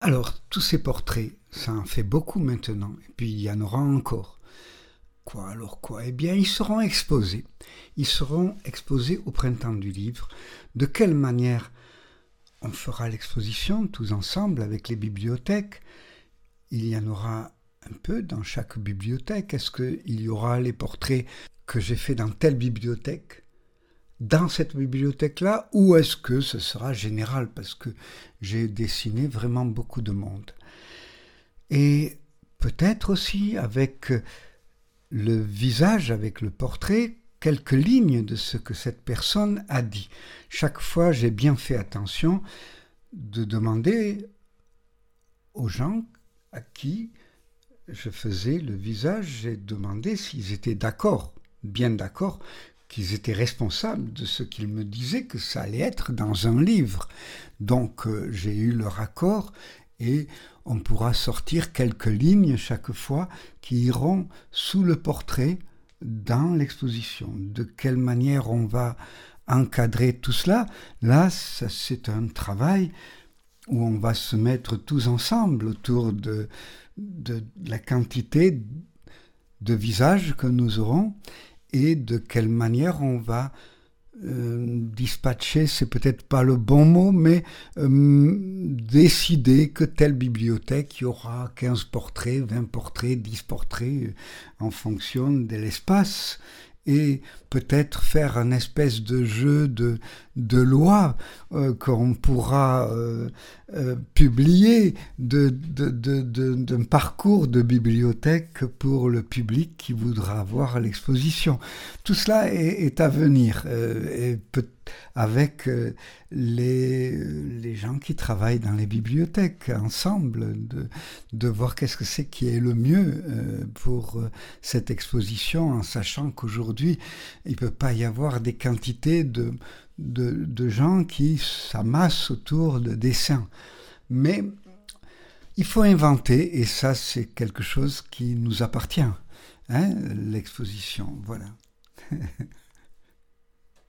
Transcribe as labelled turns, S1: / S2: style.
S1: Alors, tous ces portraits, ça en fait beaucoup maintenant, et puis il y en aura encore. Quoi alors quoi? Eh bien, ils seront exposés. Ils seront exposés au printemps du livre. De quelle manière on fera l'exposition tous ensemble avec les bibliothèques? Il y en aura un peu dans chaque bibliothèque. Est-ce qu'il y aura les portraits que j'ai faits dans telle bibliothèque? Dans cette bibliothèque-là ou est-ce que ce sera général parce que j'ai dessiné vraiment beaucoup de monde Et peut-être aussi avec le visage, avec le portrait, quelques lignes de ce que cette personne a dit. Chaque fois, j'ai bien fait attention de demander aux gens à qui je faisais le visage, j'ai demandé s'ils étaient d'accord, bien d'accord, qu'ils étaient responsables de ce qu'ils me disaient que ça allait être dans un livre. Donc euh, j'ai eu leur accord et on pourra sortir quelques lignes chaque fois qui iront sous le portrait dans l'exposition. De quelle manière on va encadrer tout cela? Là, c'est un travail où on va se mettre tous ensemble autour de, de la quantité de visages que nous aurons et de quelle manière on va euh, dispatcher, c'est peut-être pas le bon mot, mais euh, décider que telle bibliothèque, y aura 15 portraits, 20 portraits, 10 portraits, euh, en fonction de l'espace et peut-être faire un espèce de jeu de, de loi euh, qu'on pourra euh, euh, publier d'un de, de, parcours de bibliothèque pour le public qui voudra voir l'exposition. Tout cela est, à venir avec euh, les, les gens qui travaillent dans les bibliothèques ensemble, de, de voir qu'est-ce que c'est qui est le mieux euh, pour euh, cette exposition, en sachant qu'aujourd'hui, il ne peut pas y avoir des quantités de, de, de gens qui s'amassent autour de dessins. Mais il faut inventer, et ça c'est quelque chose qui nous appartient, hein, l'exposition, voilà.